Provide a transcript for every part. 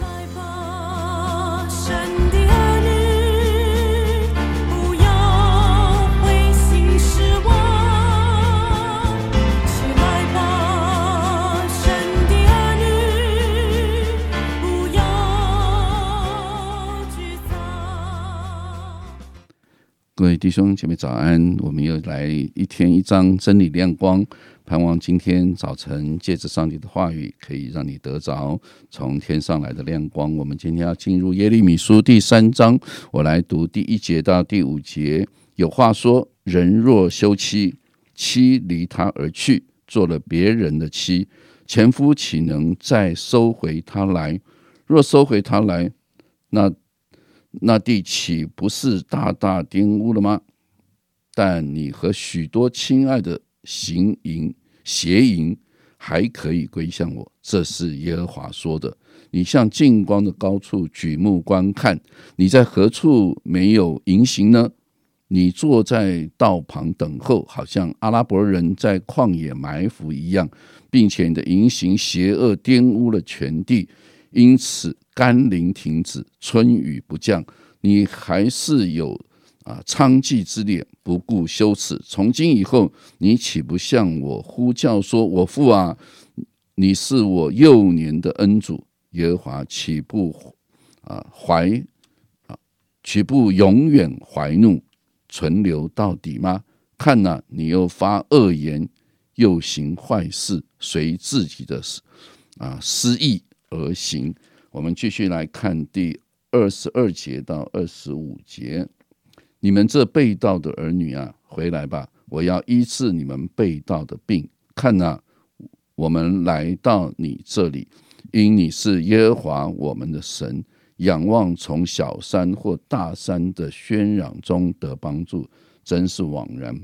来吧，弟兄姐妹早安，我们又来一天一章真理亮光，盼望今天早晨借着上帝的话语，可以让你得着从天上来的亮光。我们今天要进入耶利米书第三章，我来读第一节到第五节。有话说：人若休妻，妻离他而去，做了别人的妻，前夫岂能再收回他来？若收回他来，那那地岂不是大大玷污了吗？但你和许多亲爱的行淫邪淫还可以归向我，这是耶和华说的。你向近光的高处举目观看，你在何处没有淫行呢？你坐在道旁等候，好像阿拉伯人在旷野埋伏一样，并且你的淫行邪恶玷污了全地，因此甘霖停止，春雨不降，你还是有啊娼妓之恋，不顾羞耻。从今以后，你岂不向我呼叫说：“我父啊，你是我幼年的恩主。”耶和华岂不啊怀啊岂不永远怀怒，存留到底吗？看呐、你又发恶言，又行坏事，随自己的啊私意而行。我们继续来看第二十二节到二十五节。你们这被盗的儿女啊，回来吧！我要医治你们被盗的病。看呐、我们来到你这里，因你是耶和华我们的神。仰望从小山或大山的喧嚷中得帮助，真是枉然。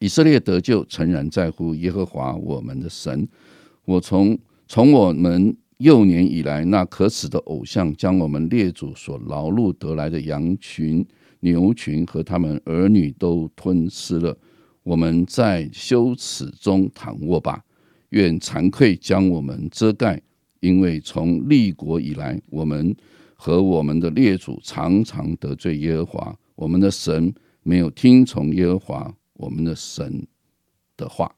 以色列得救，诚然在乎耶和华我们的神。我从从我们幼年以来，那可耻的偶像将我们列祖所劳碌得来的羊群、牛群和他们儿女都吞吃了。我们在羞耻中躺卧吧，愿惭愧将我们遮盖，因为从立国以来，我们和我们的列祖常常得罪耶和华，我们的神没有听从耶和华我们的神的话。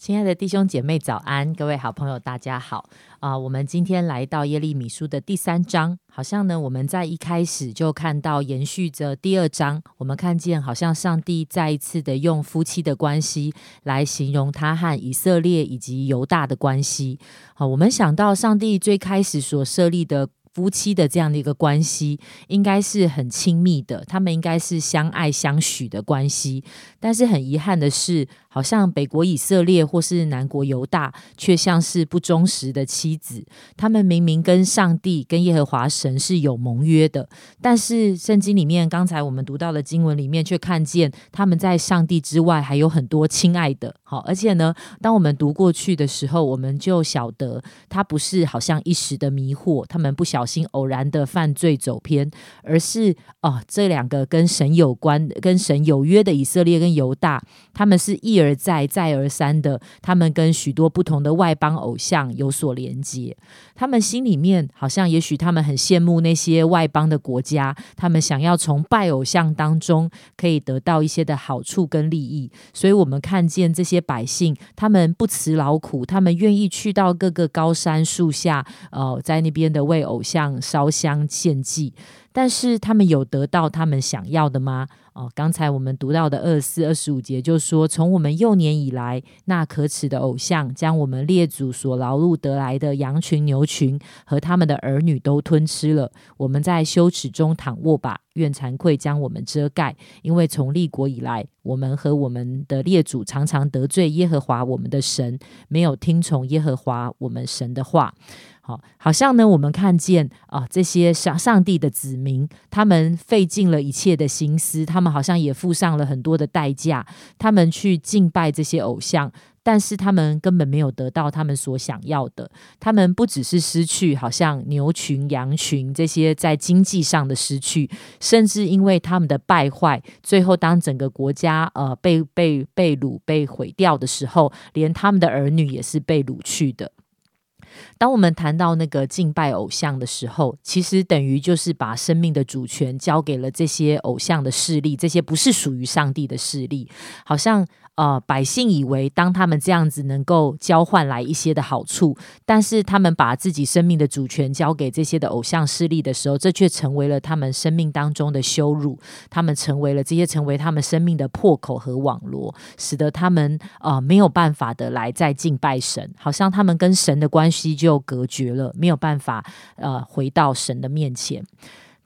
亲爱的弟兄姐妹，早安！各位好朋友，大家好啊、我们今天来到耶利米书的第三章，好像呢，我们在一开始就看到延续着第二章，我们看见好像上帝再一次的用夫妻的关系来形容他和以色列以及犹大的关系。好，我们想到上帝最开始所设立的。夫妻的这样的一个关系，应该是很亲密的，他们应该是相爱相许的关系。但是很遗憾的是，好像北国以色列或是南国犹大，却像是不忠实的妻子。他们明明跟上帝、跟耶和华神是有盟约的，但是圣经里面刚才我们读到的经文里面，却看见他们在上帝之外还有很多亲爱的。好，而且呢，当我们读过去的时候，我们就晓得他不是好像一时的迷惑，他们不小心偶然的犯罪走偏，而是哦，这两个跟神有关、跟神有约的以色列跟犹大，他们是一而再、再而三的，他们跟许多不同的外邦偶像有所连接。他们心里面好像，也许他们很羡慕那些外邦的国家，他们想要从拜偶像当中可以得到一些的好处跟利益。所以，我们看见这些百姓，他们不辞劳苦，他们愿意去到各个高山树下，呃，在那边的为偶像像烧香献祭。但是他们有得到他们想要的吗？哦，刚才我们读到的二四、二十五节就说，从我们幼年以来，那可耻的偶像将我们列祖所劳碌得来的羊群、牛群和他们的儿女都吞吃了。我们在羞耻中躺卧吧，愿惭愧将我们遮盖，因为从立国以来，我们和我们的列祖常常得罪耶和华我们的神，没有听从耶和华我们神的话。好，好像呢，我们看见啊、这些上上帝的子民，他们费尽了一切的心思，他们好像也付上了很多的代价，他们去敬拜这些偶像。但是他们根本没有得到他们所想要的，他们不只是失去，好像牛群、羊群这些在经济上的失去，甚至因为他们的败坏，最后当整个国家呃被被被掳、被毁掉的时候，连他们的儿女也是被掳去的。当我们谈到那个敬拜偶像的时候，其实等于就是把生命的主权交给了这些偶像的势力，这些不是属于上帝的势力，好像。呃，百姓以为当他们这样子能够交换来一些的好处，但是他们把自己生命的主权交给这些的偶像势力的时候，这却成为了他们生命当中的羞辱。他们成为了这些成为他们生命的破口和网罗，使得他们呃没有办法的来再敬拜神，好像他们跟神的关系就隔绝了，没有办法呃回到神的面前。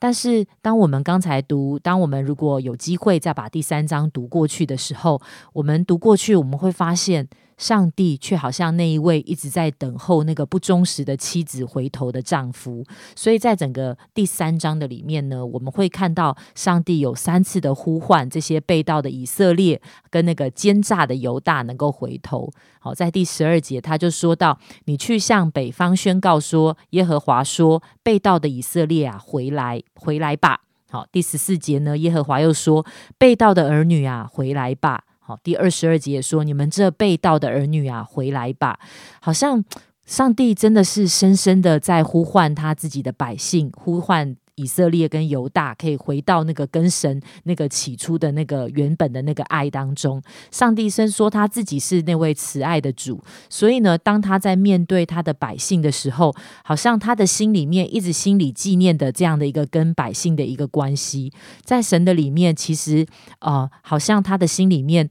但是，当我们刚才读，当我们如果有机会再把第三章读过去的时候，我们读过去，我们会发现。上帝却好像那一位一直在等候那个不忠实的妻子回头的丈夫，所以在整个第三章的里面呢，我们会看到上帝有三次的呼唤这些被盗的以色列跟那个奸诈的犹大能够回头。好，在第十二节他就说到：“你去向北方宣告说，耶和华说，被盗的以色列啊，回来，回来吧。”好，第十四节呢，耶和华又说：“被盗的儿女啊，回来吧。”好，第二十二节说：“你们这被盗的儿女啊，回来吧！”好像上帝真的是深深的在呼唤他自己的百姓，呼唤以色列跟犹大，可以回到那个跟神那个起初的那个原本的那个爱当中。上帝先说他自己是那位慈爱的主，所以呢，当他在面对他的百姓的时候，好像他的心里面一直心里纪念的这样的一个跟百姓的一个关系，在神的里面，其实呃，好像他的心里面。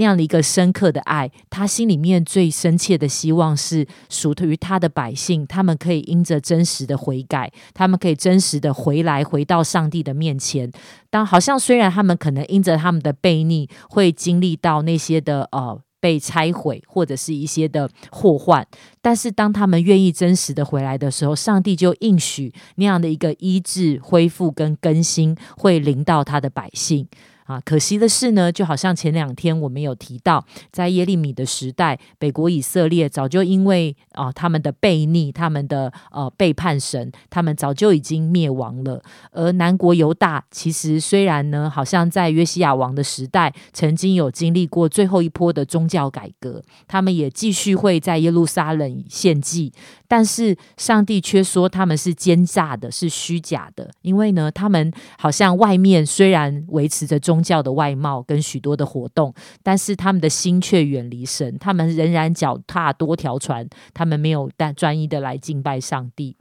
那样的一个深刻的爱，他心里面最深切的希望是属于他的百姓，他们可以因着真实的悔改，他们可以真实的回来，回到上帝的面前。当好像虽然他们可能因着他们的悖逆，会经历到那些的呃被拆毁或者是一些的祸患，但是当他们愿意真实的回来的时候，上帝就应许那样的一个医治、恢复跟更新会临到他的百姓。啊，可惜的是呢，就好像前两天我们有提到，在耶利米的时代，北国以色列早就因为啊他们的悖逆，他们的呃背叛神，他们早就已经灭亡了。而南国犹大，其实虽然呢，好像在约西亚王的时代，曾经有经历过最后一波的宗教改革，他们也继续会在耶路撒冷献祭。但是上帝却说他们是奸诈的，是虚假的，因为呢，他们好像外面虽然维持着宗宗教的外貌跟许多的活动，但是他们的心却远离神，他们仍然脚踏多条船，他们没有但专一的来敬拜上帝。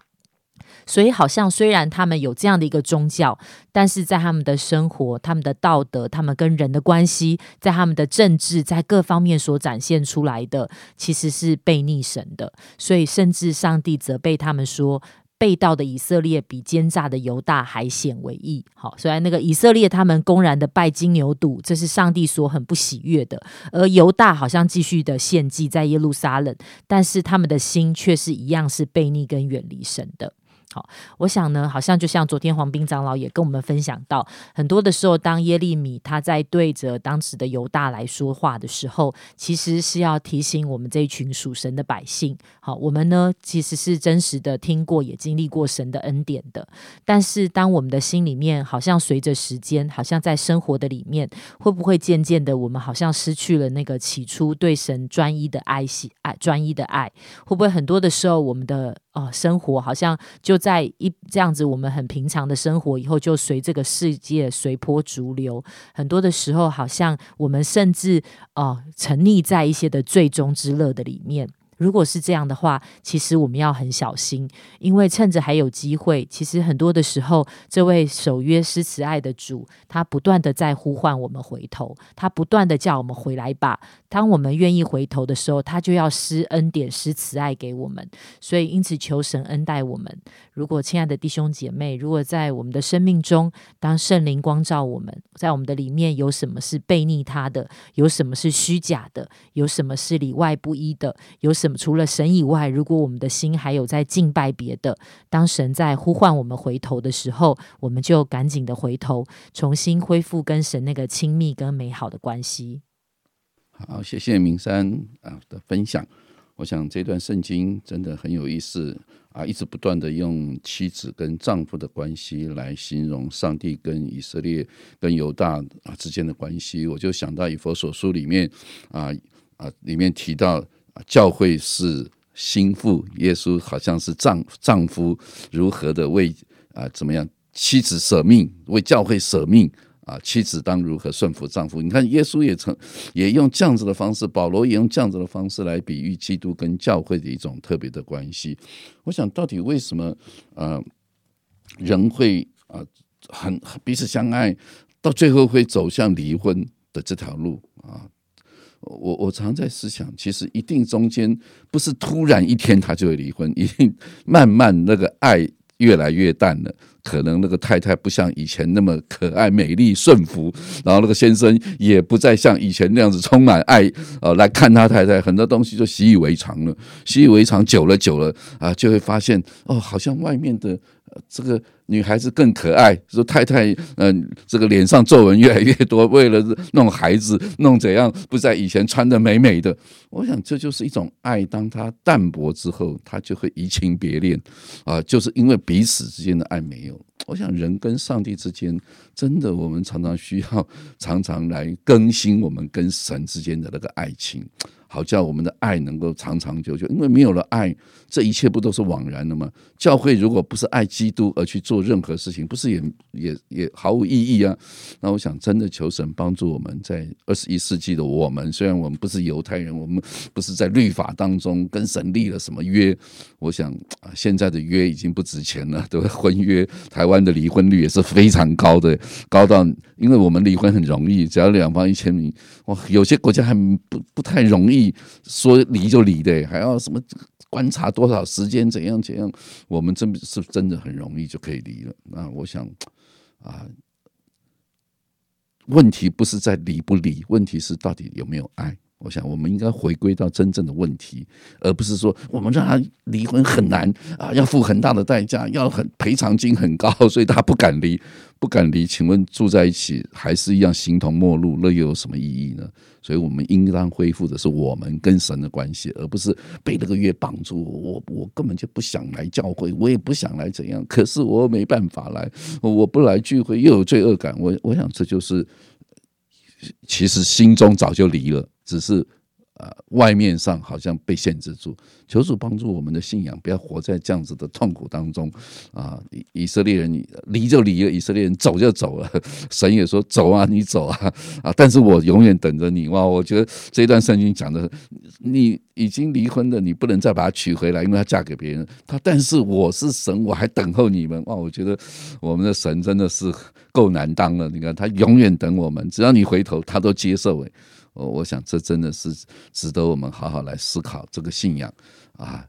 所以，好像虽然他们有这样的一个宗教，但是在他们的生活、他们的道德、他们跟人的关系，在他们的政治，在各方面所展现出来的，其实是被逆神的。所以，甚至上帝责备他们说：“被盗的以色列比奸诈的犹大还显为异。”好，虽然那个以色列他们公然的拜金牛犊，这是上帝所很不喜悦的；而犹大好像继续的献祭在耶路撒冷，但是他们的心却是一样是悖逆跟远离神的。好，我想呢，好像就像昨天黄斌长老也跟我们分享到，很多的时候，当耶利米他在对着当时的犹大来说话的时候，其实是要提醒我们这一群属神的百姓。好，我们呢其实是真实的听过，也经历过神的恩典的。但是，当我们的心里面好像随着时间，好像在生活的里面，会不会渐渐的，我们好像失去了那个起初对神专一的爱惜爱专一的爱？会不会很多的时候，我们的呃生活好像就在一这样子，我们很平常的生活以后，就随这个世界随波逐流。很多的时候，好像我们甚至哦沉溺在一些的最终之乐的里面。如果是这样的话，其实我们要很小心，因为趁着还有机会，其实很多的时候，这位守约施慈爱的主，他不断的在呼唤我们回头，他不断的叫我们回来吧。当我们愿意回头的时候，他就要施恩典、施慈爱给我们。所以，因此求神恩待我们。如果亲爱的弟兄姐妹，如果在我们的生命中，当圣灵光照我们，在我们的里面有什么是背逆他的，有什么是虚假的，有什么是里外不一的，有什除了神以外，如果我们的心还有在敬拜别的，当神在呼唤我们回头的时候，我们就赶紧的回头，重新恢复跟神那个亲密跟美好的关系。好，谢谢明山啊的分享。我想这段圣经真的很有意思啊，一直不断的用妻子跟丈夫的关系来形容上帝跟以色列跟犹大啊之间的关系。我就想到以佛所书里面啊啊里面提到。教会是心腹，耶稣好像是丈丈夫如何的为啊、怎么样妻子舍命，为教会舍命。啊，妻子当如何顺服丈夫？你看，耶稣也曾也用这样子的方式，保罗也用这样子的方式来比喻基督跟教会的一种特别的关系。我想，到底为什么呃人会啊、很彼此相爱，到最后会走向离婚的这条路啊？我我常在思想，其实一定中间不是突然一天他就会离婚，一定慢慢那个爱越来越淡了。可能那个太太不像以前那么可爱、美丽、顺服，然后那个先生也不再像以前那样子充满爱，呃，来看他太太，很多东西就习以为常了。习以为常久了久了啊，就会发现哦，好像外面的、呃、这个女孩子更可爱。说太太，嗯、这个脸上皱纹越来越多，为了弄孩子，弄怎样不在以前穿的美美的。我想这就是一种爱，当它淡薄之后，它就会移情别恋啊，就是因为彼此之间的爱没有。我想人跟上帝之间，真的我们常常需要常常来更新我们跟神之间的那个爱情，好叫我们的爱能够长长久久。因为没有了爱，这一切不都是枉然的吗？教会如果不是爱基督而去做任何事情，不是也也也毫无意义啊？那我想真的求神帮助我们，在二十一世纪的我们，虽然我们不是犹太人，我们不是在律法当中跟神立了什么约，我想啊，现在的约已经不值钱了，对吧？婚约，台湾的离婚率也是非常高的，高到因为我们离婚很容易，只要两方一签名，哇，有些国家还不不太容易你说离就离的，还要什么观察多少时间，怎样怎样，我们真是真的很容易就可以离了。那我想啊。问题不是在离不离，问题是到底有没有爱。我想，我们应该回归到真正的问题，而不是说我们让他离婚很难啊，要付很大的代价，要很赔偿金很高，所以他不敢离，不敢离。请问住在一起还是一样形同陌路，那又有什么意义呢？所以我们应当恢复的是我们跟神的关系，而不是被那个月绑住。我我根本就不想来教会，我也不想来怎样，可是我没办法来，我不来聚会又有罪恶感。我我想这就是。其实心中早就离了，只是呃外面上好像被限制住。求主帮助我们的信仰，不要活在这样子的痛苦当中啊！以以色列人离就离了，以色列人走就走了。神也说走啊，你走啊啊！但是我永远等着你哇！我觉得这段圣经讲的，你已经离婚的，你不能再把她娶回来，因为她嫁给别人。他但是我是神，我还等候你们哇！我觉得我们的神真的是够难当了。你看他永远等我们，只要你回头，他都接受。诶，我我想这真的是值得我们好好来思考这个信仰啊。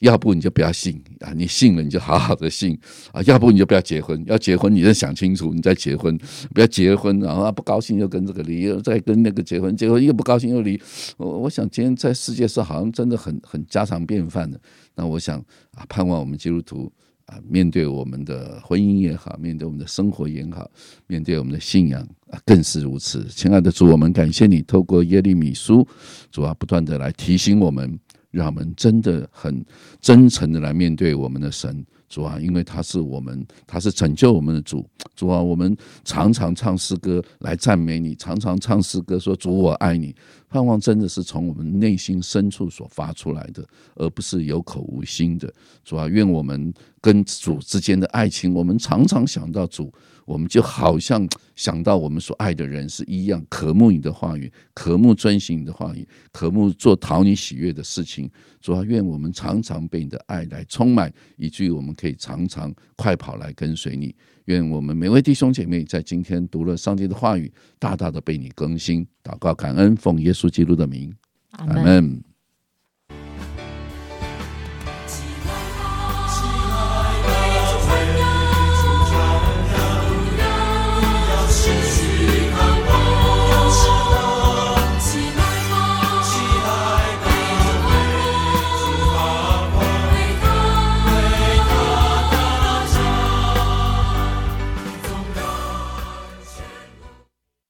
要不你就不要信啊，你信了你就好好的信啊，要不你就不要结婚，要结婚你再想清楚，你再结婚，不要结婚然后不高兴又跟这个离，又再跟那个结婚，结婚又不高兴又离。我我想今天在世界上好像真的很很家常便饭的。那我想啊，盼望我们基督徒啊，面对我们的婚姻也好，面对我们的生活也好，面对我们的信仰啊，更是如此。亲爱的主，我们感谢你，透过耶利米书，主啊，不断的来提醒我们。让我们真的很真诚的来面对我们的神，主啊，因为他是我们，他是拯救我们的主，主啊，我们常常唱诗歌来赞美你，常常唱诗歌说主我爱你，盼望真的是从我们内心深处所发出来的，而不是有口无心的。主啊，愿我们跟主之间的爱情，我们常常想到主。我们就好像想到我们所爱的人是一样，渴慕你的话语，渴慕遵行你的话语，渴慕做讨你喜悦的事情。主啊，愿我们常常被你的爱来充满，以至于我们可以常常快跑来跟随你。愿我们每位弟兄姐妹在今天读了上帝的话语，大大的被你更新。祷告感恩，奉耶稣基督的名，阿。门。